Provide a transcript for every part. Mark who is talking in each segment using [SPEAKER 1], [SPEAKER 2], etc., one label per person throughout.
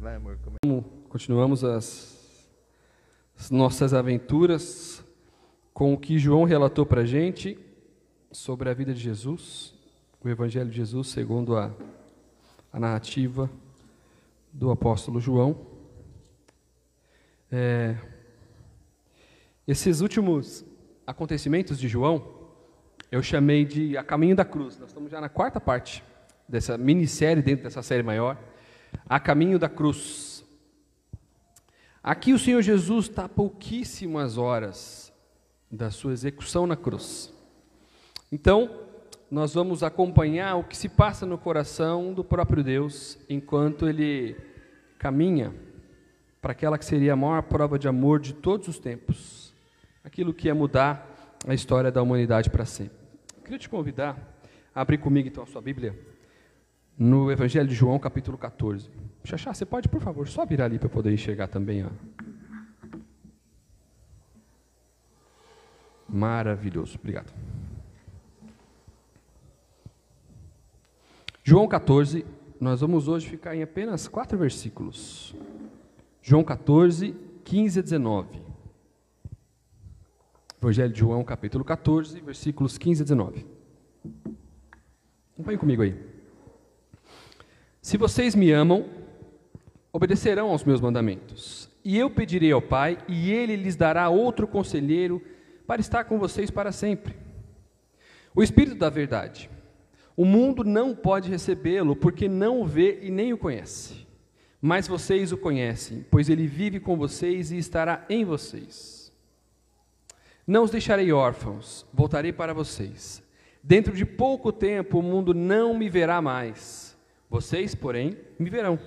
[SPEAKER 1] Vai, amor.
[SPEAKER 2] Continuamos as, as nossas aventuras com o que João relatou para a gente sobre a vida de Jesus, o Evangelho de Jesus, segundo a, a narrativa do apóstolo João. É, esses últimos acontecimentos de João, eu chamei de A Caminho da Cruz. Nós estamos já na quarta parte dessa minissérie, dentro dessa série maior, A Caminho da Cruz. Aqui o Senhor Jesus está a pouquíssimas horas da sua execução na cruz. Então, nós vamos acompanhar o que se passa no coração do próprio Deus enquanto ele caminha para aquela que seria a maior prova de amor de todos os tempos, aquilo que ia mudar a história da humanidade para sempre. Queria te convidar a abrir comigo então a sua Bíblia no Evangelho de João, capítulo 14. Xaxá, você pode, por favor, só virar ali para eu poder enxergar também. Ó. Maravilhoso, obrigado. João 14, nós vamos hoje ficar em apenas quatro versículos. João 14, 15 a 19. Evangelho de João, capítulo 14, versículos 15 a 19. Acompanhe comigo aí. Se vocês me amam, obedecerão aos meus mandamentos. E eu pedirei ao Pai, e ele lhes dará outro conselheiro para estar com vocês para sempre. O Espírito da Verdade. O mundo não pode recebê-lo porque não o vê e nem o conhece. Mas vocês o conhecem, pois ele vive com vocês e estará em vocês. Não os deixarei órfãos, voltarei para vocês. Dentro de pouco tempo o mundo não me verá mais. Vocês, porém, me verão.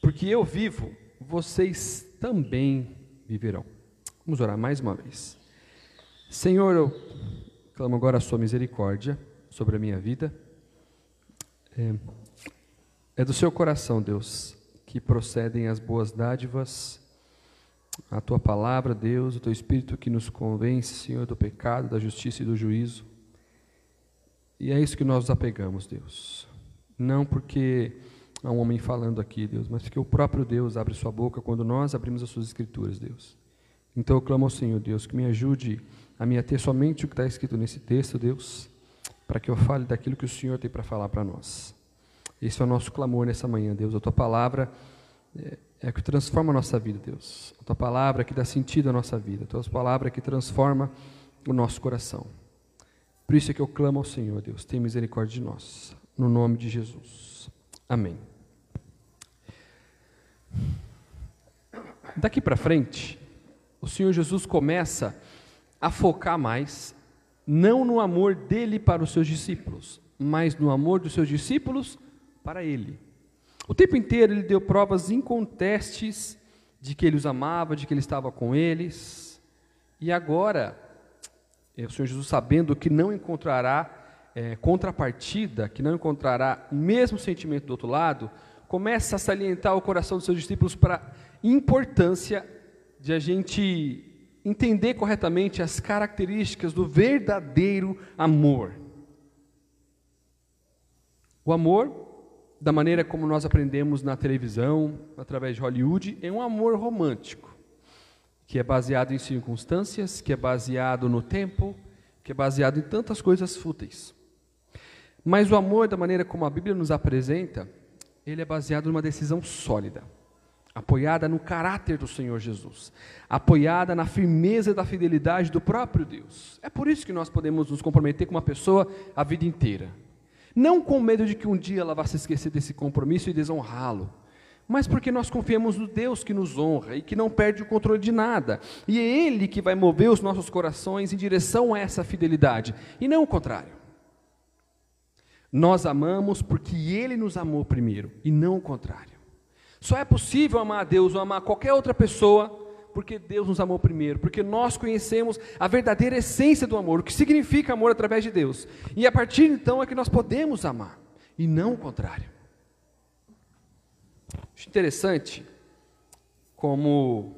[SPEAKER 2] Porque eu vivo, vocês também viverão. Vamos orar mais uma vez. Senhor, eu clamo agora a Sua misericórdia sobre a minha vida. É, é do Seu coração, Deus, que procedem as boas dádivas, a Tua palavra, Deus, o Teu Espírito que nos convence, Senhor, do pecado, da justiça e do juízo. E é isso que nós nos apegamos, Deus. Não porque há um homem falando aqui, Deus, mas porque o próprio Deus abre sua boca quando nós abrimos as suas escrituras, Deus. Então eu clamo ao Senhor, Deus, que me ajude a me ater somente o que está escrito nesse texto, Deus, para que eu fale daquilo que o Senhor tem para falar para nós. Esse é o nosso clamor nessa manhã, Deus. A tua palavra é, é que transforma a nossa vida, Deus. A tua palavra é que dá sentido à nossa vida. A tua palavra é que transforma o nosso coração. Por isso é que eu clamo ao Senhor, Deus. Tem misericórdia de nós. No nome de Jesus. Amém. Daqui para frente, o Senhor Jesus começa a focar mais, não no amor dele para os seus discípulos, mas no amor dos seus discípulos para ele. O tempo inteiro ele deu provas incontestes de que ele os amava, de que ele estava com eles. E agora, é, o Senhor Jesus, sabendo que não encontrará é, contrapartida, que não encontrará o mesmo sentimento do outro lado, começa a salientar o coração dos seus discípulos para a importância de a gente entender corretamente as características do verdadeiro amor. O amor, da maneira como nós aprendemos na televisão, através de Hollywood, é um amor romântico, que é baseado em circunstâncias, que é baseado no tempo, que é baseado em tantas coisas fúteis. Mas o amor, da maneira como a Bíblia nos apresenta, ele é baseado numa decisão sólida apoiada no caráter do Senhor Jesus, apoiada na firmeza da fidelidade do próprio Deus. É por isso que nós podemos nos comprometer com uma pessoa a vida inteira. Não com medo de que um dia ela vá se esquecer desse compromisso e desonrá-lo, mas porque nós confiamos no Deus que nos honra e que não perde o controle de nada. E é Ele que vai mover os nossos corações em direção a essa fidelidade, e não o contrário. Nós amamos porque Ele nos amou primeiro, e não o contrário. Só é possível amar a Deus ou amar qualquer outra pessoa porque Deus nos amou primeiro, porque nós conhecemos a verdadeira essência do amor, o que significa amor através de Deus. E a partir então é que nós podemos amar, e não o contrário. Acho interessante como,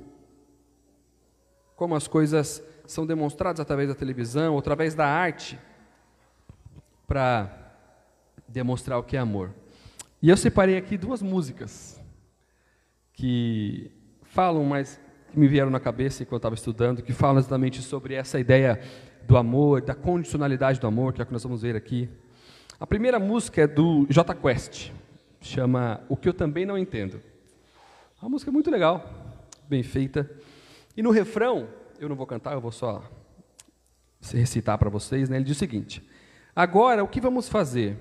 [SPEAKER 2] como as coisas são demonstradas através da televisão, através da arte, para demonstrar o que é amor. E eu separei aqui duas músicas que falam, mas que me vieram na cabeça enquanto estava estudando, que falam exatamente sobre essa ideia do amor, da condicionalidade do amor, que é o que nós vamos ver aqui. A primeira música é do J Quest, chama O que eu também não entendo. A música é muito legal, bem feita. E no refrão, eu não vou cantar, eu vou só recitar para vocês, né? Ele diz o seguinte: Agora, o que vamos fazer?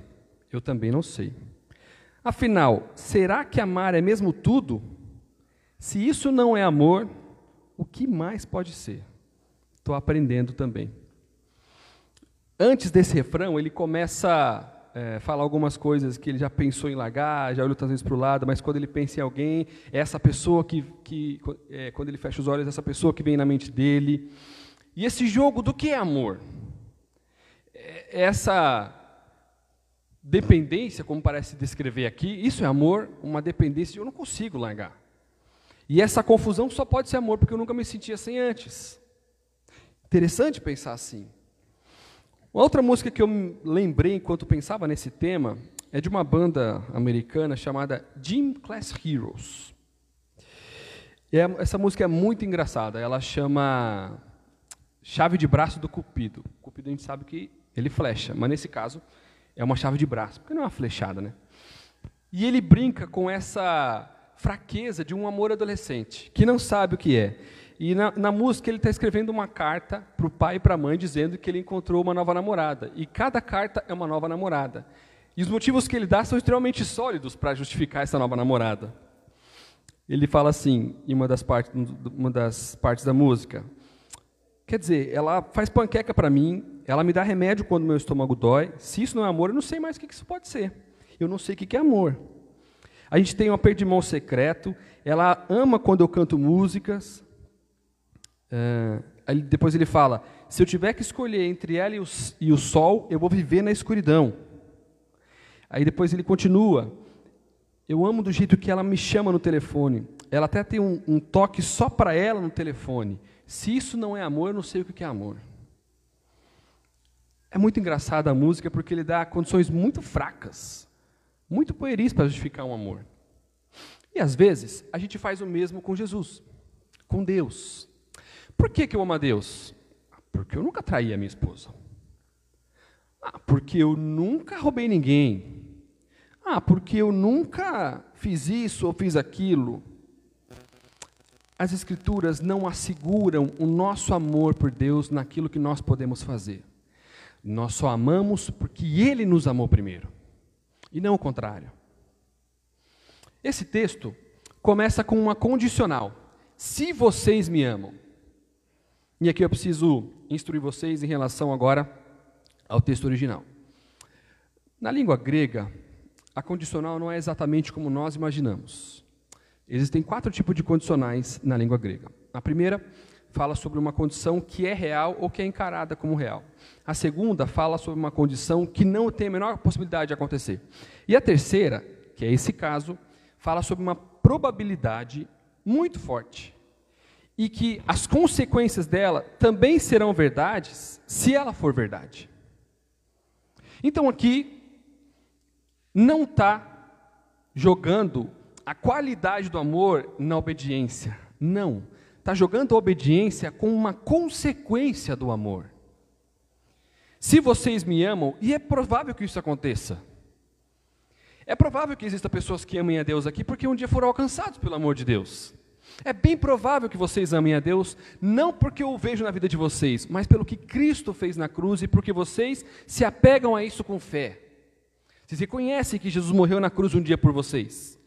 [SPEAKER 2] Eu também não sei. Afinal, será que amar é mesmo tudo? Se isso não é amor, o que mais pode ser? Estou aprendendo também. Antes desse refrão, ele começa a é, falar algumas coisas que ele já pensou em largar, já olhou tantas vezes para o lado, mas quando ele pensa em alguém, é essa pessoa que, que é, quando ele fecha os olhos, é essa pessoa que vem na mente dele. E esse jogo do que é amor? É, essa dependência, como parece descrever aqui, isso é amor, uma dependência eu não consigo largar. E essa confusão só pode ser amor, porque eu nunca me sentia assim antes. Interessante pensar assim. Uma outra música que eu lembrei enquanto pensava nesse tema é de uma banda americana chamada Gym Class Heroes. E é, essa música é muito engraçada. Ela chama Chave de Braço do Cupido. O Cupido a gente sabe que ele flecha, mas nesse caso é uma chave de braço, porque não é uma flechada, né? E ele brinca com essa fraqueza de um amor adolescente, que não sabe o que é. E na, na música ele está escrevendo uma carta para o pai e para a mãe dizendo que ele encontrou uma nova namorada. E cada carta é uma nova namorada. E os motivos que ele dá são extremamente sólidos para justificar essa nova namorada. Ele fala assim, em uma das partes, uma das partes da música. Quer dizer, ela faz panqueca para mim, ela me dá remédio quando meu estômago dói. Se isso não é amor, eu não sei mais o que isso pode ser. Eu não sei o que é amor. A gente tem um aperto de mão secreto. Ela ama quando eu canto músicas. Uh, aí depois ele fala: se eu tiver que escolher entre ela e o, e o sol, eu vou viver na escuridão. Aí depois ele continua: eu amo do jeito que ela me chama no telefone. Ela até tem um, um toque só para ela no telefone. Se isso não é amor, eu não sei o que é amor. É muito engraçada a música porque ele dá condições muito fracas, muito pueris para justificar um amor. E às vezes a gente faz o mesmo com Jesus, com Deus. Por que, que eu amo a Deus? Porque eu nunca traí a minha esposa. Ah, porque eu nunca roubei ninguém. Ah, porque eu nunca fiz isso ou fiz aquilo. As Escrituras não asseguram o nosso amor por Deus naquilo que nós podemos fazer. Nós só amamos porque Ele nos amou primeiro, e não o contrário. Esse texto começa com uma condicional: se vocês me amam. E aqui eu preciso instruir vocês em relação agora ao texto original. Na língua grega, a condicional não é exatamente como nós imaginamos. Existem quatro tipos de condicionais na língua grega. A primeira fala sobre uma condição que é real ou que é encarada como real. A segunda fala sobre uma condição que não tem a menor possibilidade de acontecer. E a terceira, que é esse caso, fala sobre uma probabilidade muito forte e que as consequências dela também serão verdades se ela for verdade. Então aqui não está jogando a qualidade do amor na obediência. Não. Está jogando a obediência com uma consequência do amor. Se vocês me amam, e é provável que isso aconteça. É provável que existam pessoas que amem a Deus aqui porque um dia foram alcançados pelo amor de Deus. É bem provável que vocês amem a Deus, não porque eu o vejo na vida de vocês, mas pelo que Cristo fez na cruz e porque vocês se apegam a isso com fé. Vocês reconhecem que Jesus morreu na cruz um dia por vocês.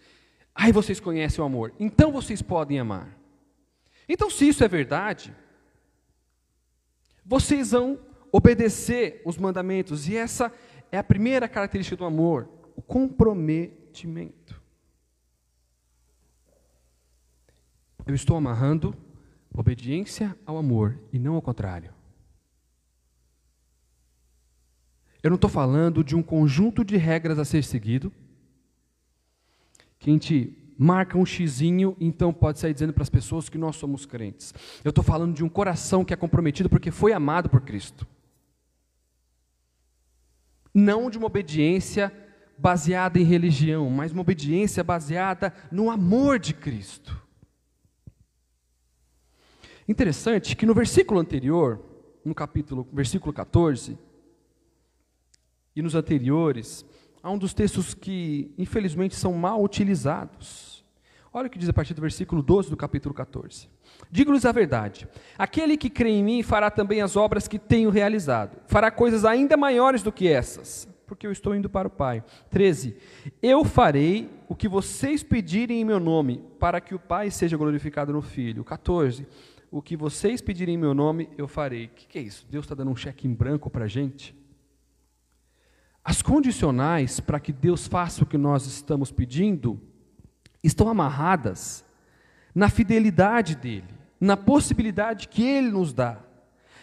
[SPEAKER 2] Aí vocês conhecem o amor. Então vocês podem amar. Então, se isso é verdade, vocês vão obedecer os mandamentos. E essa é a primeira característica do amor: o comprometimento. Eu estou amarrando obediência ao amor e não ao contrário. Eu não estou falando de um conjunto de regras a ser seguido, que a gente marca um xizinho, então pode sair dizendo para as pessoas que nós somos crentes. Eu estou falando de um coração que é comprometido porque foi amado por Cristo. Não de uma obediência baseada em religião, mas uma obediência baseada no amor de Cristo. Interessante que no versículo anterior, no capítulo, versículo 14, e nos anteriores, há um dos textos que, infelizmente, são mal utilizados. Olha o que diz a partir do versículo 12 do capítulo 14. Digo-lhes a verdade: aquele que crê em mim fará também as obras que tenho realizado, fará coisas ainda maiores do que essas, porque eu estou indo para o Pai. 13. Eu farei o que vocês pedirem em meu nome, para que o Pai seja glorificado no Filho. 14. O que vocês pedirem em meu nome, eu farei. O que, que é isso? Deus está dando um cheque em branco para a gente? As condicionais para que Deus faça o que nós estamos pedindo estão amarradas na fidelidade dele, na possibilidade que ele nos dá.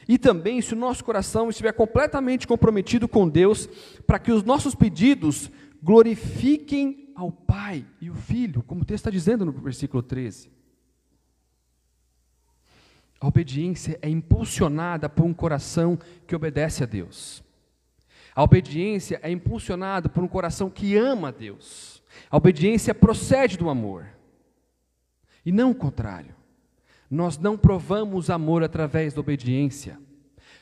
[SPEAKER 2] E também se o nosso coração estiver completamente comprometido com Deus, para que os nossos pedidos glorifiquem ao Pai e o Filho, como o texto está dizendo no versículo 13. A obediência é impulsionada por um coração que obedece a Deus. A obediência é impulsionada por um coração que ama a Deus. A obediência procede do amor. E não o contrário. Nós não provamos amor através da obediência.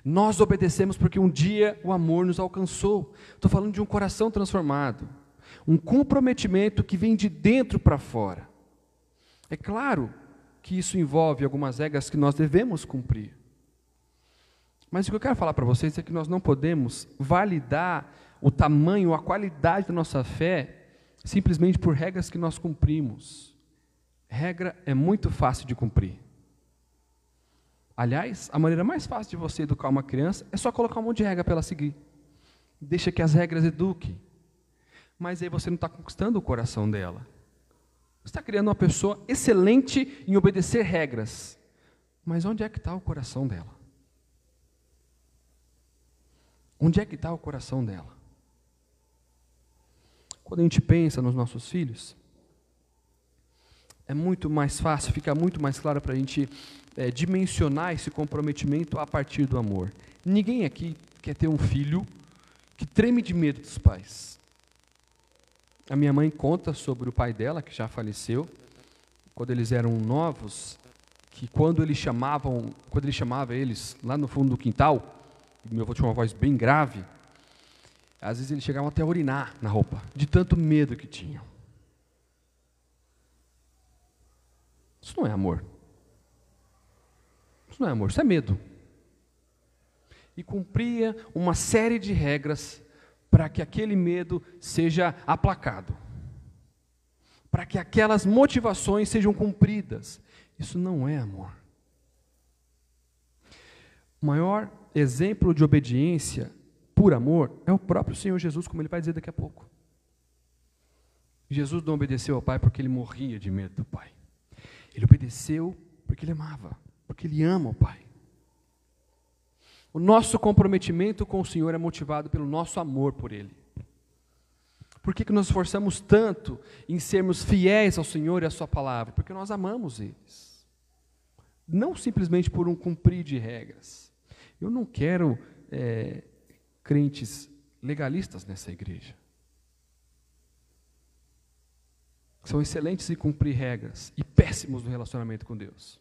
[SPEAKER 2] Nós obedecemos porque um dia o amor nos alcançou. Estou falando de um coração transformado. Um comprometimento que vem de dentro para fora. É claro que isso envolve algumas regras que nós devemos cumprir. Mas o que eu quero falar para vocês é que nós não podemos validar o tamanho, a qualidade da nossa fé simplesmente por regras que nós cumprimos. Regra é muito fácil de cumprir. Aliás, a maneira mais fácil de você educar uma criança é só colocar um monte de regra para ela seguir. Deixa que as regras eduquem. Mas aí você não está conquistando o coração dela. Você está criando uma pessoa excelente em obedecer regras. Mas onde é que está o coração dela? Onde é que está o coração dela? Quando a gente pensa nos nossos filhos, é muito mais fácil, fica muito mais claro para a gente é, dimensionar esse comprometimento a partir do amor. Ninguém aqui quer ter um filho que treme de medo dos pais. A minha mãe conta sobre o pai dela, que já faleceu, quando eles eram novos, que quando eles chamavam, quando ele chamava eles lá no fundo do quintal, meu avô tinha uma voz bem grave, às vezes eles chegavam até a urinar na roupa, de tanto medo que tinham. Isso não é amor. Isso não é amor, isso é medo. E cumpria uma série de regras para que aquele medo seja aplacado, para que aquelas motivações sejam cumpridas. Isso não é amor. O maior exemplo de obediência por amor é o próprio Senhor Jesus, como ele vai dizer daqui a pouco. Jesus não obedeceu ao Pai porque ele morria de medo do Pai. Ele obedeceu porque ele amava, porque ele ama o Pai. O nosso comprometimento com o Senhor é motivado pelo nosso amor por Ele. Por que, que nós esforçamos tanto em sermos fiéis ao Senhor e à Sua palavra? Porque nós amamos eles. Não simplesmente por um cumprir de regras. Eu não quero é, crentes legalistas nessa igreja. São excelentes em cumprir regras e péssimos no relacionamento com Deus.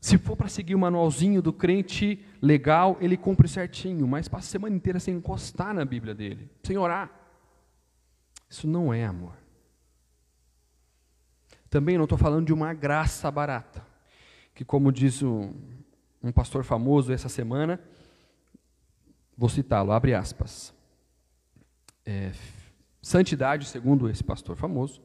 [SPEAKER 2] Se for para seguir o manualzinho do crente legal, ele cumpre certinho, mas passa a semana inteira sem encostar na Bíblia dele, sem orar. Isso não é amor. Também não estou falando de uma graça barata, que, como diz um, um pastor famoso essa semana, vou citá-lo, abre aspas. É, santidade, segundo esse pastor famoso,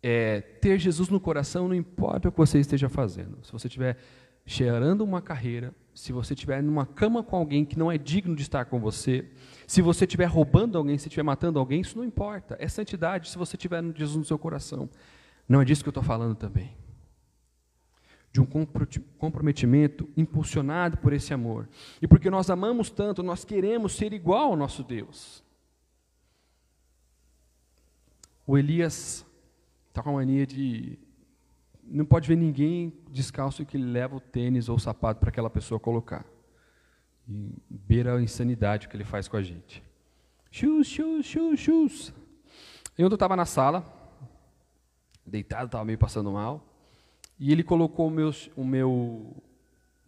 [SPEAKER 2] é, ter Jesus no coração não importa o que você esteja fazendo. Se você estiver cheirando uma carreira, se você estiver numa cama com alguém que não é digno de estar com você, se você estiver roubando alguém, se estiver matando alguém, isso não importa. É santidade se você tiver Jesus no seu coração. Não é disso que eu estou falando também. De um comprometimento impulsionado por esse amor. E porque nós amamos tanto, nós queremos ser igual ao nosso Deus. O Elias está com a mania de. Não pode ver ninguém descalço que leva o tênis ou o sapato para aquela pessoa colocar. E beira a insanidade que ele faz com a gente. Shoes, shoes. E ontem eu estava na sala, deitado, estava meio passando mal, e ele colocou o meu, o meu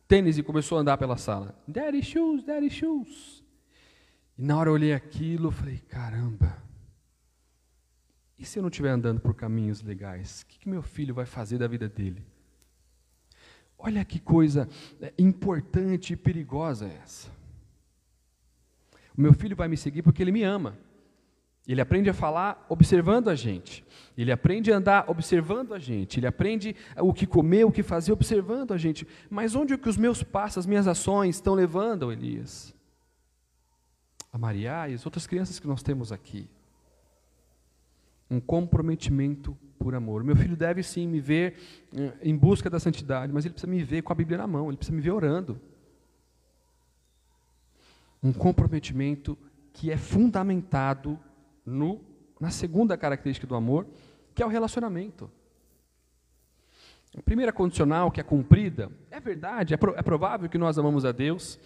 [SPEAKER 2] tênis e começou a andar pela sala. Daddy shoes, daddy shoes. E na hora eu olhei aquilo, eu falei, caramba, e se eu não estiver andando por caminhos legais? O que, que meu filho vai fazer da vida dele? Olha que coisa é, importante e perigosa essa. O meu filho vai me seguir porque ele me ama. Ele aprende a falar observando a gente. Ele aprende a andar observando a gente. Ele aprende o que comer, o que fazer observando a gente. Mas onde é que os meus passos, as minhas ações estão levando, Elias? A Maria e as outras crianças que nós temos aqui um comprometimento por amor. Meu filho deve sim me ver eh, em busca da santidade, mas ele precisa me ver com a Bíblia na mão, ele precisa me ver orando. Um comprometimento que é fundamentado no, na segunda característica do amor, que é o relacionamento. A primeira condicional que é cumprida, é verdade, é, pro, é provável que nós amamos a Deus,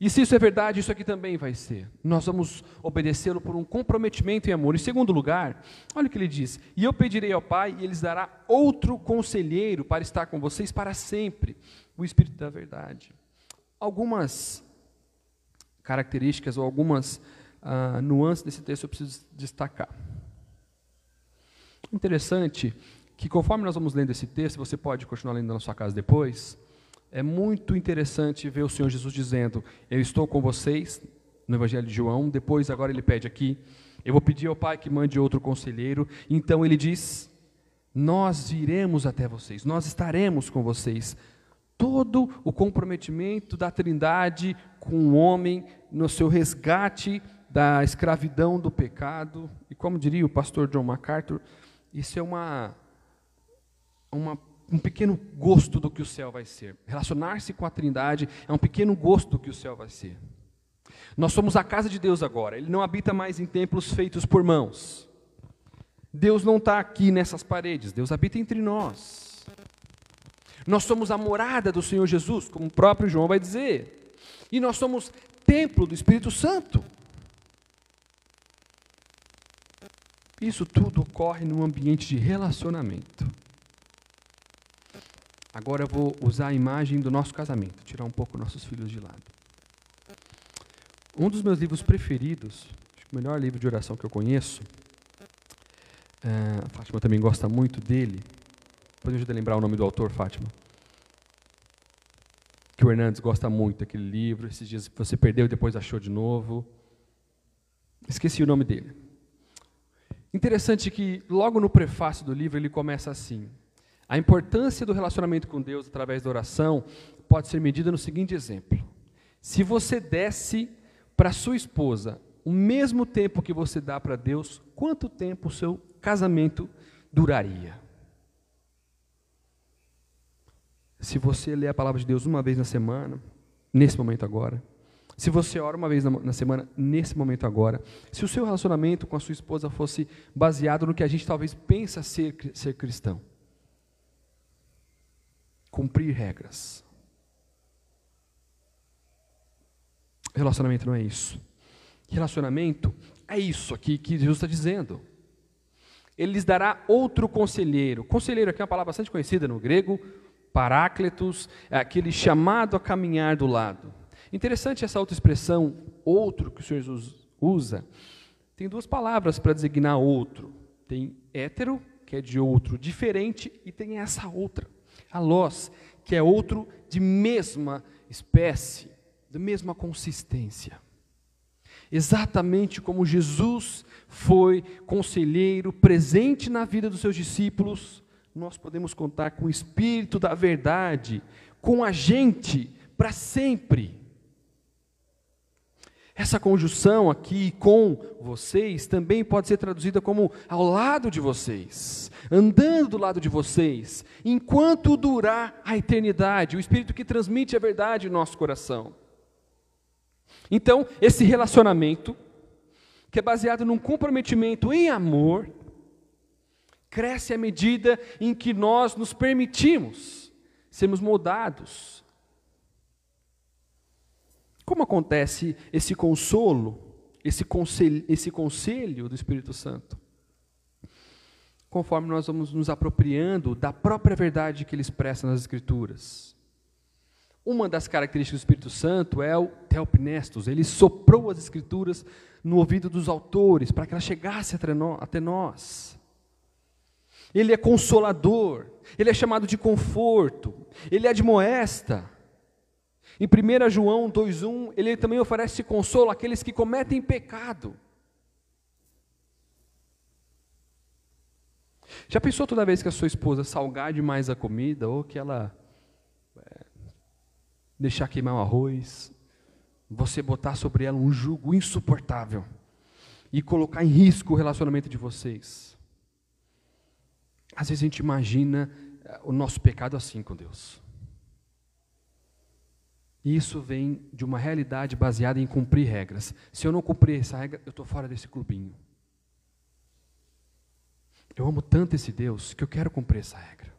[SPEAKER 2] e se isso é verdade, isso aqui também vai ser. Nós vamos obedecê-lo por um comprometimento em amor. Em segundo lugar, olha o que ele diz: E eu pedirei ao Pai, e ele dará outro conselheiro para estar com vocês para sempre o Espírito da Verdade. Algumas características ou algumas ah, nuances desse texto eu preciso destacar. Interessante que, conforme nós vamos lendo esse texto, você pode continuar lendo na sua casa depois é muito interessante ver o Senhor Jesus dizendo: Eu estou com vocês, no Evangelho de João. Depois, agora ele pede aqui: Eu vou pedir ao Pai que mande outro conselheiro. Então ele diz: Nós viremos até vocês, nós estaremos com vocês. Todo o comprometimento da Trindade com o homem no seu resgate da escravidão do pecado. E como diria o pastor John MacArthur, isso é uma, uma um pequeno gosto do que o céu vai ser. Relacionar-se com a Trindade é um pequeno gosto do que o céu vai ser. Nós somos a casa de Deus agora. Ele não habita mais em templos feitos por mãos. Deus não está aqui nessas paredes. Deus habita entre nós. Nós somos a morada do Senhor Jesus, como o próprio João vai dizer. E nós somos templo do Espírito Santo. Isso tudo ocorre num ambiente de relacionamento. Agora eu vou usar a imagem do nosso casamento, tirar um pouco nossos filhos de lado. Um dos meus livros preferidos, o melhor livro de oração que eu conheço, é, a Fátima também gosta muito dele. Depois me ajuda a lembrar o nome do autor, Fátima. Que o Hernandes gosta muito daquele livro. Esses dias você perdeu e depois achou de novo. Esqueci o nome dele. Interessante que logo no prefácio do livro ele começa assim: a importância do relacionamento com Deus através da oração pode ser medida no seguinte exemplo: se você desse para sua esposa o mesmo tempo que você dá para Deus, quanto tempo o seu casamento duraria? Se você lê a palavra de Deus uma vez na semana, nesse momento agora, se você ora uma vez na, semana, nesse momento agora, se o seu relacionamento com a sua esposa fosse baseado no que a gente talvez pensa ser, ser cristão, cumprir regras. Relacionamento não é isso. Relacionamento é isso aqui que Jesus está dizendo. Ele lhes dará outro conselheiro. Conselheiro aqui é uma palavra bastante conhecida no grego, parácletos, é aquele chamado a caminhar do lado. Interessante essa outra expressão, outro, que o Senhor Jesus usa. Tem duas palavras para designar outro. Tem hétero, que é de outro diferente, e tem essa outra alós, que é outro de mesma espécie, da mesma consistência. Exatamente como Jesus foi conselheiro presente na vida dos seus discípulos, nós podemos contar com o Espírito da verdade, com a gente, para sempre. Essa conjunção aqui com vocês também pode ser traduzida como ao lado de vocês, andando do lado de vocês, enquanto durar a eternidade, o Espírito que transmite a verdade em nosso coração. Então, esse relacionamento, que é baseado num comprometimento em amor, cresce à medida em que nós nos permitimos sermos moldados como acontece esse consolo esse conselho, esse conselho do Espírito Santo, conforme nós vamos nos apropriando da própria verdade que ele expressa nas Escrituras. Uma das características do Espírito Santo é o Theopnestos, ele soprou as Escrituras no ouvido dos autores para que elas chegassem até nós. Ele é consolador, ele é chamado de conforto, ele admoesta. Em 1 João 2,1, ele também oferece consolo àqueles que cometem pecado. Já pensou toda vez que a sua esposa salgar demais a comida, ou que ela é, deixar queimar o arroz, você botar sobre ela um jugo insuportável e colocar em risco o relacionamento de vocês? Às vezes a gente imagina eh, o nosso pecado assim com Deus. Isso vem de uma realidade baseada em cumprir regras. Se eu não cumprir essa regra, eu estou fora desse clubinho. Eu amo tanto esse Deus que eu quero cumprir essa regra.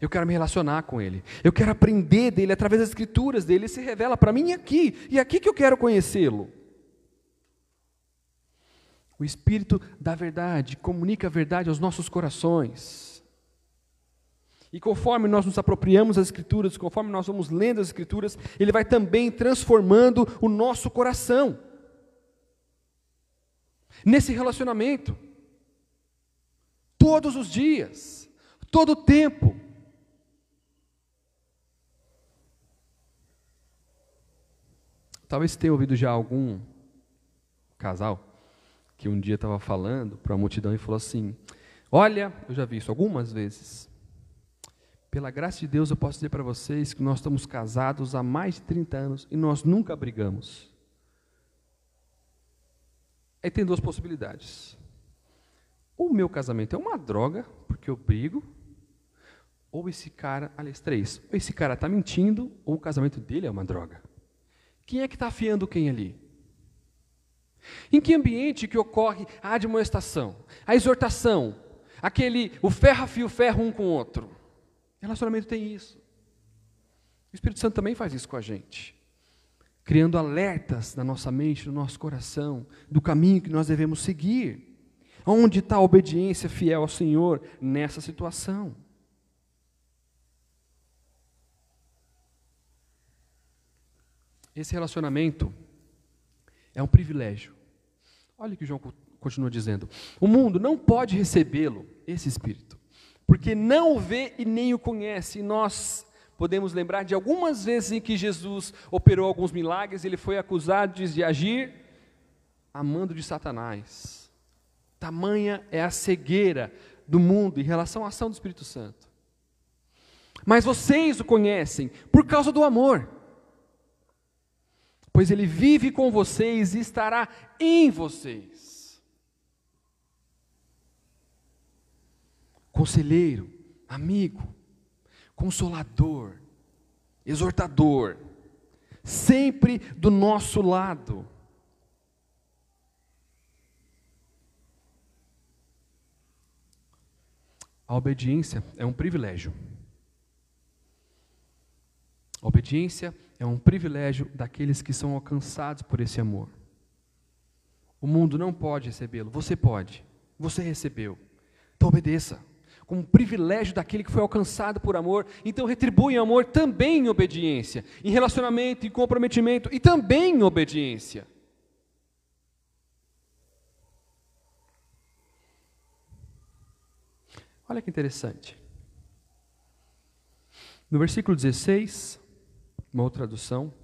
[SPEAKER 2] Eu quero me relacionar com Ele. Eu quero aprender dele através das escrituras dele. Ele se revela para mim aqui. E é aqui que eu quero conhecê-lo. O Espírito da verdade comunica a verdade aos nossos corações. E conforme nós nos apropriamos das Escrituras, conforme nós vamos lendo as Escrituras, Ele vai também transformando o nosso coração. Nesse relacionamento, todos os dias, todo o tempo. Talvez tenha ouvido já algum casal que um dia estava falando para a multidão e falou assim: Olha, eu já vi isso algumas vezes. Pela graça de Deus, eu posso dizer para vocês que nós estamos casados há mais de 30 anos e nós nunca brigamos. Aí tem duas possibilidades. Ou o meu casamento é uma droga, porque eu brigo, ou esse cara, aliás, três, ou esse cara está mentindo, ou o casamento dele é uma droga. Quem é que está afiando quem ali? Em que ambiente que ocorre a admoestação, a exortação, aquele, o ferro a fio ferro um com o outro? Relacionamento tem isso. O Espírito Santo também faz isso com a gente, criando alertas na nossa mente, no nosso coração, do caminho que nós devemos seguir. Onde está a obediência fiel ao Senhor nessa situação? Esse relacionamento é um privilégio. Olha o que João continua dizendo. O mundo não pode recebê-lo, esse Espírito, porque não o vê e nem o conhece. E nós podemos lembrar de algumas vezes em que Jesus operou alguns milagres, ele foi acusado de agir amando de Satanás. Tamanha é a cegueira do mundo em relação à ação do Espírito Santo. Mas vocês o conhecem por causa do amor pois ele vive com vocês e estará em vocês. Conselheiro, amigo, consolador, exortador, sempre do nosso lado. A obediência é um privilégio. A obediência é um privilégio daqueles que são alcançados por esse amor. O mundo não pode recebê-lo, você pode, você recebeu. Então obedeça, como um privilégio daquele que foi alcançado por amor. Então retribui amor também em obediência, em relacionamento, em comprometimento e também em obediência. Olha que interessante. No versículo 16, uma outra tradução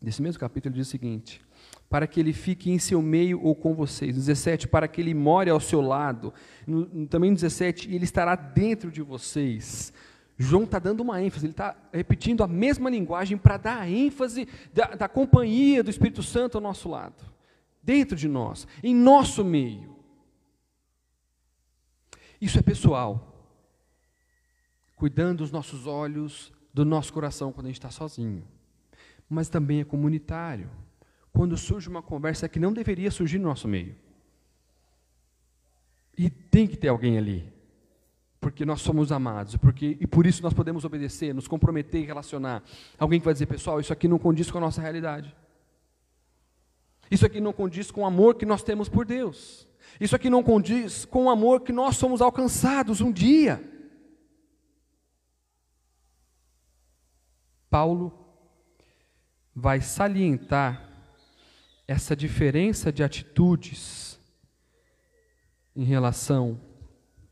[SPEAKER 2] desse mesmo capítulo diz o seguinte: para que ele fique em seu meio ou com vocês. 17, para que ele more ao seu lado. No, também no 17, ele estará dentro de vocês. João está dando uma ênfase, ele está repetindo a mesma linguagem para dar a ênfase da, da companhia do Espírito Santo ao nosso lado, dentro de nós, em nosso meio. Isso é pessoal, cuidando dos nossos olhos, do nosso coração quando a gente está sozinho, mas também é comunitário. Quando surge uma conversa que não deveria surgir no nosso meio. E tem que ter alguém ali porque nós somos amados, porque, e por isso nós podemos obedecer, nos comprometer e relacionar. Alguém que vai dizer, pessoal, isso aqui não condiz com a nossa realidade. Isso aqui não condiz com o amor que nós temos por Deus. Isso aqui não condiz com o amor que nós somos alcançados um dia. Paulo vai salientar essa diferença de atitudes em relação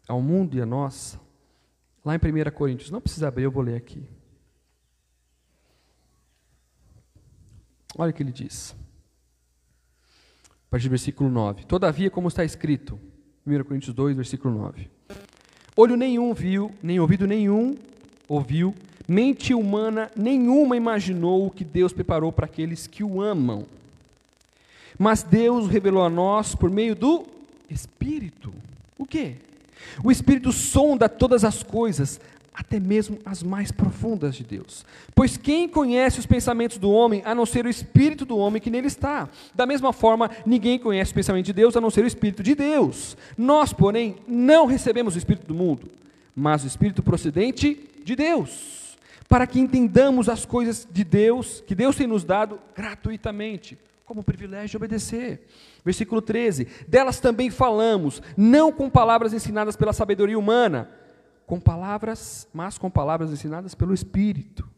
[SPEAKER 2] ao mundo e a nós, lá em 1 Coríntios. Não precisa abrir, eu vou ler aqui. Olha o que ele diz. A partir do versículo 9. Todavia, como está escrito, 1 Coríntios 2, versículo 9. Olho nenhum viu, nem ouvido nenhum ouviu, mente humana nenhuma imaginou o que Deus preparou para aqueles que o amam. Mas Deus revelou a nós por meio do Espírito. O quê? O Espírito sonda todas as coisas, até mesmo as mais profundas de Deus. Pois quem conhece os pensamentos do homem, a não ser o Espírito do homem que nele está? Da mesma forma, ninguém conhece o pensamento de Deus, a não ser o Espírito de Deus. Nós, porém, não recebemos o Espírito do mundo, mas o Espírito procedente de Deus, para que entendamos as coisas de Deus, que Deus tem nos dado gratuitamente como privilégio de obedecer. Versículo 13: Delas também falamos, não com palavras ensinadas pela sabedoria humana, com palavras, mas com palavras ensinadas pelo Espírito,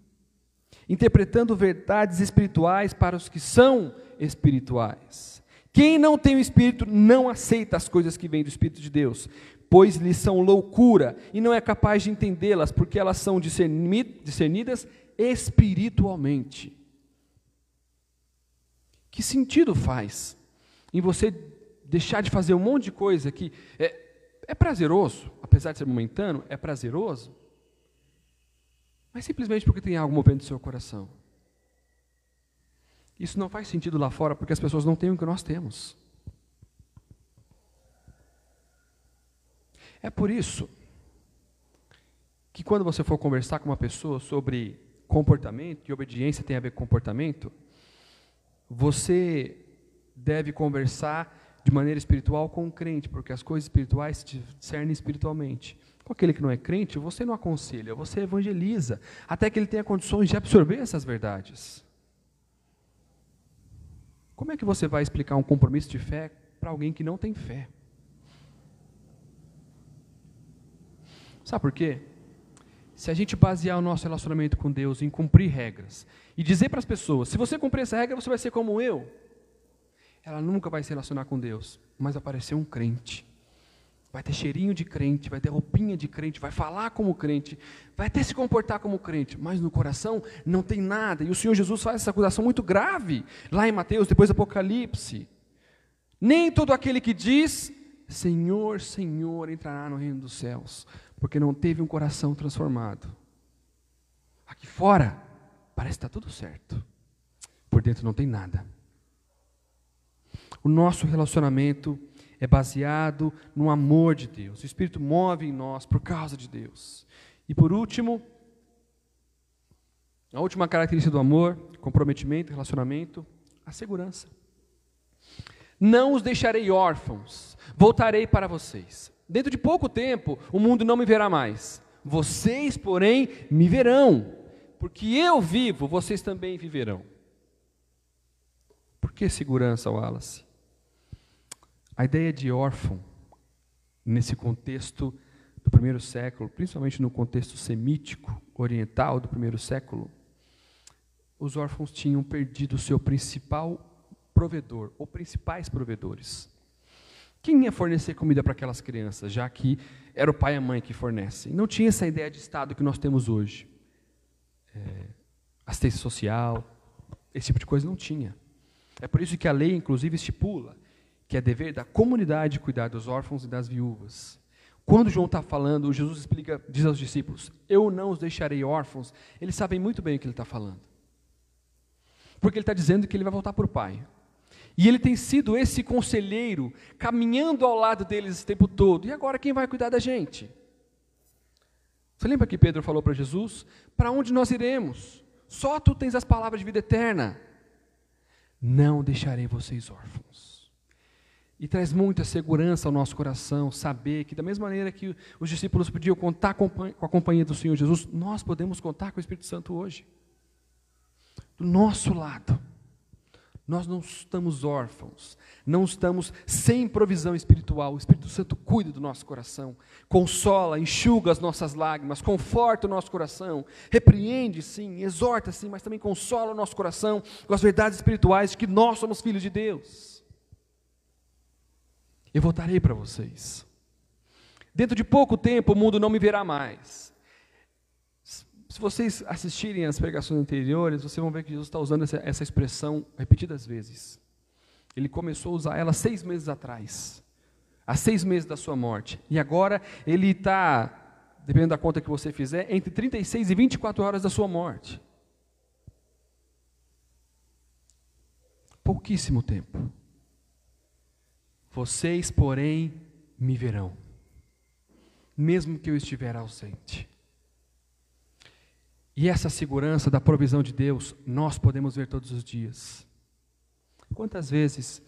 [SPEAKER 2] interpretando verdades espirituais para os que são espirituais. Quem não tem o Espírito não aceita as coisas que vêm do Espírito de Deus, pois lhes são loucura e não é capaz de entendê-las, porque elas são discernidas espiritualmente. Que sentido faz em você deixar de fazer um monte de coisa que é, é prazeroso, apesar de ser momentâneo, é prazeroso, mas simplesmente porque tem algo movendo no seu coração. Isso não faz sentido lá fora porque as pessoas não têm o que nós temos. É por isso que quando você for conversar com uma pessoa sobre comportamento, e obediência tem a ver com comportamento, você deve conversar de maneira espiritual com o crente, porque as coisas espirituais se discernem espiritualmente. Com aquele que não é crente, você não aconselha, você evangeliza, até que ele tenha condições de absorver essas verdades. Como é que você vai explicar um compromisso de fé para alguém que não tem fé? Sabe por quê? Se a gente basear o nosso relacionamento com Deus em cumprir regras e dizer para as pessoas: se você cumprir essa regra, você vai ser como eu, ela nunca vai se relacionar com Deus, mas aparecer um crente. Vai ter cheirinho de crente, vai ter roupinha de crente, vai falar como crente, vai até se comportar como crente, mas no coração não tem nada. E o Senhor Jesus faz essa acusação muito grave, lá em Mateus, depois do Apocalipse. Nem todo aquele que diz Senhor, Senhor entrará no reino dos céus, porque não teve um coração transformado. Aqui fora, parece que está tudo certo, por dentro não tem nada. O nosso relacionamento é baseado no amor de Deus. O Espírito move em nós por causa de Deus. E por último, a última característica do amor, comprometimento, relacionamento, a segurança. Não os deixarei órfãos, voltarei para vocês. Dentro de pouco tempo, o mundo não me verá mais. Vocês, porém, me verão, porque eu vivo, vocês também viverão. Por que segurança, Wallace? A ideia de órfão, nesse contexto do primeiro século, principalmente no contexto semítico, oriental do primeiro século, os órfãos tinham perdido o seu principal provedor, ou principais provedores. Quem ia fornecer comida para aquelas crianças, já que era o pai e a mãe que fornecem? Não tinha essa ideia de Estado que nós temos hoje. É, assistência social, esse tipo de coisa não tinha. É por isso que a lei, inclusive, estipula que é dever da comunidade cuidar dos órfãos e das viúvas. Quando João está falando, Jesus explica, diz aos discípulos: Eu não os deixarei órfãos. Eles sabem muito bem o que ele está falando. Porque ele está dizendo que ele vai voltar para o Pai. E ele tem sido esse conselheiro, caminhando ao lado deles esse tempo todo. E agora quem vai cuidar da gente? Você lembra que Pedro falou para Jesus? Para onde nós iremos? Só tu tens as palavras de vida eterna. Não deixarei vocês órfãos. E traz muita segurança ao nosso coração saber que, da mesma maneira que os discípulos podiam contar com a companhia do Senhor Jesus, nós podemos contar com o Espírito Santo hoje. Do nosso lado. Nós não estamos órfãos, não estamos sem provisão espiritual. O Espírito Santo cuida do nosso coração, consola, enxuga as nossas lágrimas, conforta o nosso coração, repreende, sim, exorta, sim, mas também consola o nosso coração com as verdades espirituais de que nós somos filhos de Deus. Eu voltarei para vocês. Dentro de pouco tempo o mundo não me verá mais. Se vocês assistirem às pregações anteriores, vocês vão ver que Jesus está usando essa, essa expressão repetidas vezes. Ele começou a usar ela seis meses atrás, há seis meses da sua morte. E agora ele está, dependendo da conta que você fizer, entre 36 e 24 horas da sua morte. Pouquíssimo tempo. Vocês, porém, me verão, mesmo que eu estiver ausente. E essa segurança da provisão de Deus, nós podemos ver todos os dias. Quantas vezes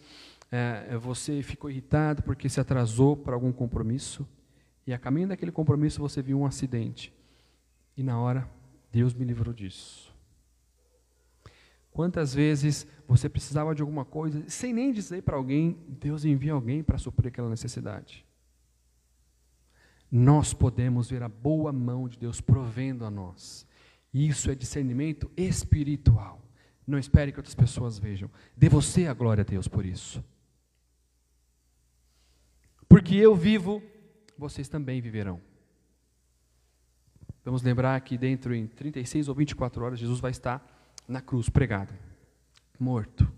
[SPEAKER 2] é, você ficou irritado porque se atrasou para algum compromisso, e a caminho daquele compromisso você viu um acidente, e na hora, Deus me livrou disso. Quantas vezes você precisava de alguma coisa, sem nem dizer para alguém, Deus envia alguém para suprir aquela necessidade. Nós podemos ver a boa mão de Deus provendo a nós. Isso é discernimento espiritual. Não espere que outras pessoas vejam. Dê você a glória a Deus por isso. Porque eu vivo, vocês também viverão. Vamos lembrar que dentro em 36 ou 24 horas Jesus vai estar na cruz, pregado, morto.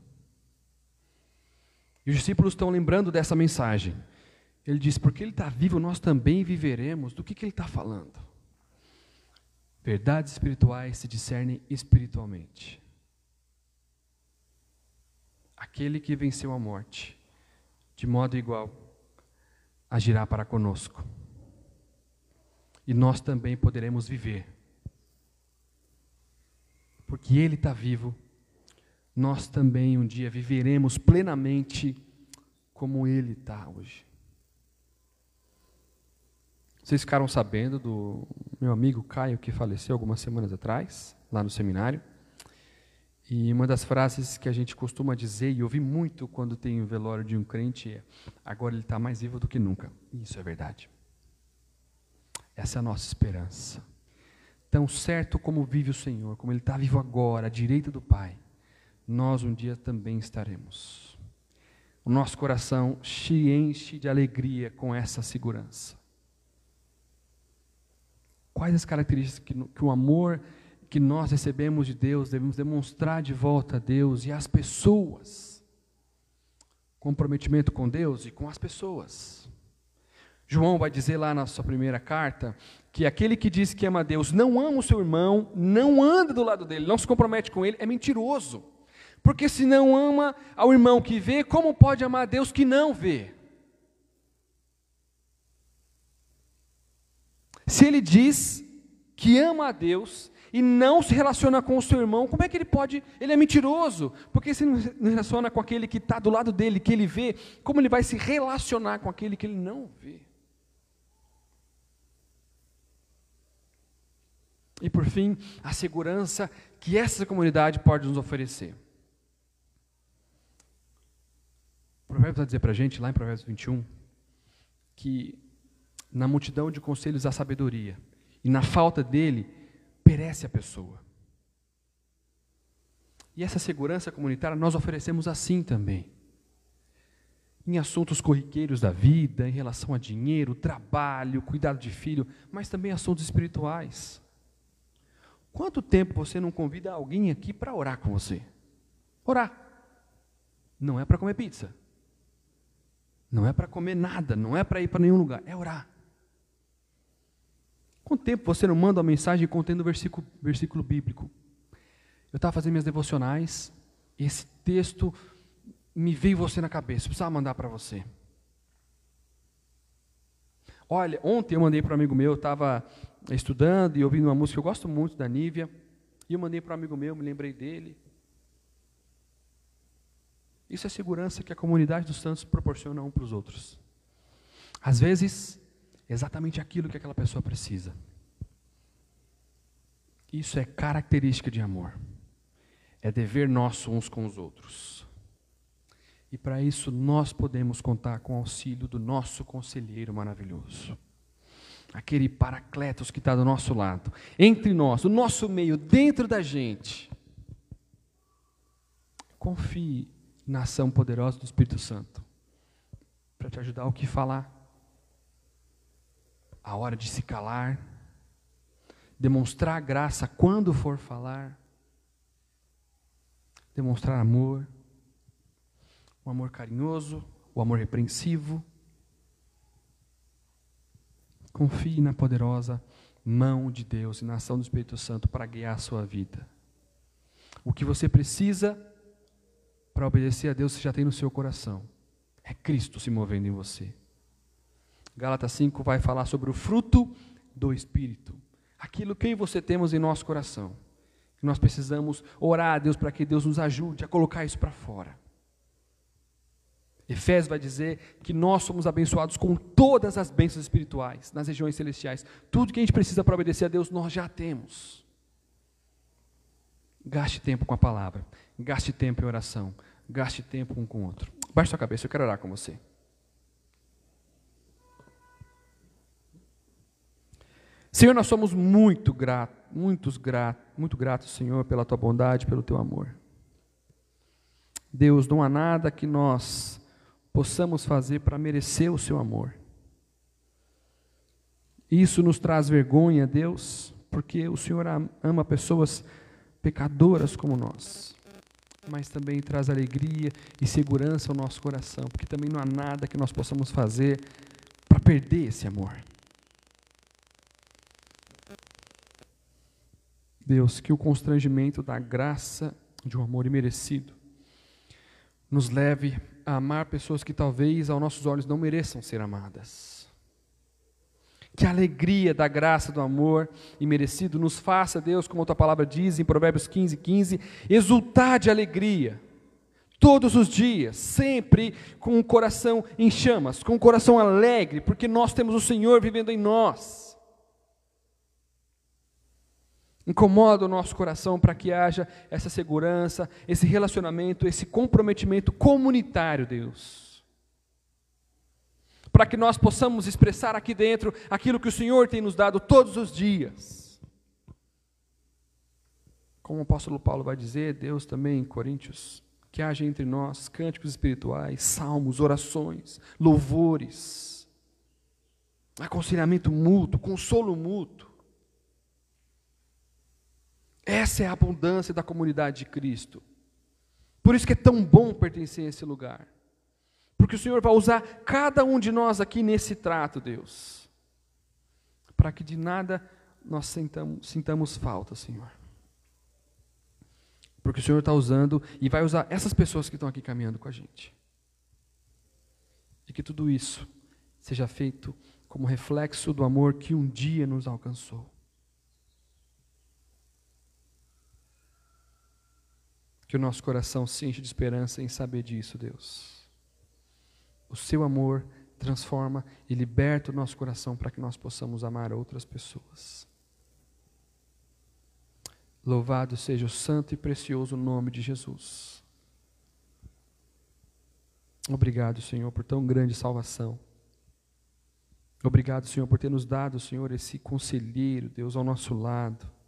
[SPEAKER 2] E os discípulos estão lembrando dessa mensagem. Ele diz: porque ele está vivo, nós também viveremos. Do que, que ele está falando? Verdades espirituais se discernem espiritualmente. Aquele que venceu a morte, de modo igual, agirá para conosco. E nós também poderemos viver porque Ele está vivo, nós também um dia viveremos plenamente como Ele está hoje. Vocês ficaram sabendo do meu amigo Caio, que faleceu algumas semanas atrás, lá no seminário. E uma das frases que a gente costuma dizer, e ouvi muito quando tem o velório de um crente, é: agora ele está mais vivo do que nunca. Isso é verdade. Essa é a nossa esperança. Tão certo como vive o Senhor, como Ele está vivo agora, à direita do Pai, nós um dia também estaremos. O nosso coração se enche de alegria com essa segurança. Quais as características que, que o amor que nós recebemos de Deus devemos demonstrar de volta a Deus e às pessoas? Comprometimento com Deus e com as pessoas. João vai dizer lá na sua primeira carta que aquele que diz que ama Deus não ama o seu irmão, não anda do lado dele, não se compromete com ele, é mentiroso. Porque se não ama ao irmão que vê, como pode amar a Deus que não vê? Se ele diz que ama a Deus e não se relaciona com o seu irmão, como é que ele pode? Ele é mentiroso, porque se não se relaciona com aquele que está do lado dele, que ele vê, como ele vai se relacionar com aquele que ele não vê? E por fim, a segurança que essa comunidade pode nos oferecer. O provérbio vai dizer para a gente, lá em Provérbios 21, que na multidão de conselhos há sabedoria, e na falta dele, perece a pessoa. E essa segurança comunitária nós oferecemos assim também. Em assuntos corriqueiros da vida, em relação a dinheiro, trabalho, cuidado de filho, mas também assuntos espirituais. Quanto tempo você não convida alguém aqui para orar com você? Orar. Não é para comer pizza. Não é para comer nada, não é para ir para nenhum lugar, é orar. Quanto tempo você não manda uma mensagem contendo versículo, versículo bíblico? Eu estava fazendo minhas devocionais, esse texto me veio você na cabeça, eu precisava mandar para você. Olha, ontem eu mandei para um amigo meu, eu estava estudando e ouvindo uma música que eu gosto muito da Nívia, e eu mandei para um amigo meu, me lembrei dele. Isso é segurança que a comunidade dos santos proporciona um para os outros. Às vezes, exatamente aquilo que aquela pessoa precisa. Isso é característica de amor. É dever nosso uns com os outros. E para isso nós podemos contar com o auxílio do nosso conselheiro maravilhoso. Aquele paracletos que está do nosso lado, entre nós, no nosso meio, dentro da gente. Confie na ação poderosa do Espírito Santo para te ajudar o que falar, a hora de se calar, demonstrar graça quando for falar, demonstrar amor o amor carinhoso, o amor repreensivo. Confie na poderosa mão de Deus e na ação do Espírito Santo para guiar a sua vida. O que você precisa para obedecer a Deus você já tem no seu coração. É Cristo se movendo em você. Gálatas 5 vai falar sobre o fruto do Espírito. Aquilo que você temos em nosso coração. Nós precisamos orar a Deus para que Deus nos ajude a colocar isso para fora. Efésios vai dizer que nós somos abençoados com todas as bênçãos espirituais nas regiões celestiais. Tudo que a gente precisa para obedecer a Deus, nós já temos. Gaste tempo com a palavra, gaste tempo em oração, gaste tempo um com o outro. Baixe sua cabeça, eu quero orar com você. Senhor, nós somos muito gratos, muitos gratos, muito gratos, Senhor, pela tua bondade, pelo teu amor. Deus, não há nada que nós possamos fazer para merecer o seu amor. Isso nos traz vergonha, Deus, porque o Senhor ama pessoas pecadoras como nós, mas também traz alegria e segurança ao nosso coração, porque também não há nada que nós possamos fazer para perder esse amor. Deus, que o constrangimento da graça de um amor imerecido nos leve a amar pessoas que talvez aos nossos olhos não mereçam ser amadas. Que a alegria da graça, do amor imerecido nos faça, Deus, como a tua palavra diz em Provérbios 15, 15, exultar de alegria, todos os dias, sempre com o coração em chamas, com o coração alegre, porque nós temos o Senhor vivendo em nós. Incomoda o nosso coração para que haja essa segurança, esse relacionamento, esse comprometimento comunitário, Deus. Para que nós possamos expressar aqui dentro aquilo que o Senhor tem nos dado todos os dias. Como o apóstolo Paulo vai dizer, Deus também em Coríntios, que haja entre nós cânticos espirituais, salmos, orações, louvores, aconselhamento mútuo, consolo mútuo. Essa é a abundância da comunidade de Cristo. Por isso que é tão bom pertencer a esse lugar. Porque o Senhor vai usar cada um de nós aqui nesse trato, Deus. Para que de nada nós sintamos, sintamos falta, Senhor. Porque o Senhor está usando e vai usar essas pessoas que estão aqui caminhando com a gente. E que tudo isso seja feito como reflexo do amor que um dia nos alcançou. Que o nosso coração se enche de esperança em saber disso, Deus. O seu amor transforma e liberta o nosso coração para que nós possamos amar outras pessoas. Louvado seja o santo e precioso nome de Jesus. Obrigado, Senhor, por tão grande salvação. Obrigado, Senhor, por ter nos dado, Senhor, esse conselheiro, Deus, ao nosso lado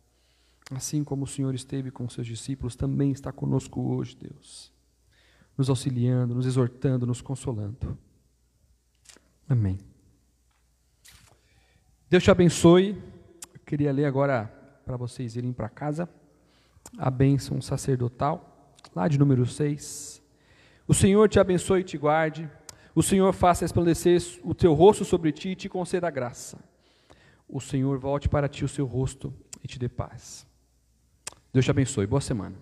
[SPEAKER 2] Assim como o Senhor esteve com seus discípulos, também está conosco hoje, Deus, nos auxiliando, nos exortando, nos consolando. Amém. Deus te abençoe. Eu queria ler agora para vocês irem para casa a bênção sacerdotal, lá de número 6. O Senhor te abençoe e te guarde. O Senhor faça resplandecer o teu rosto sobre ti e te conceda graça. O Senhor volte para ti o seu rosto e te dê paz. Deus te abençoe. Boa semana.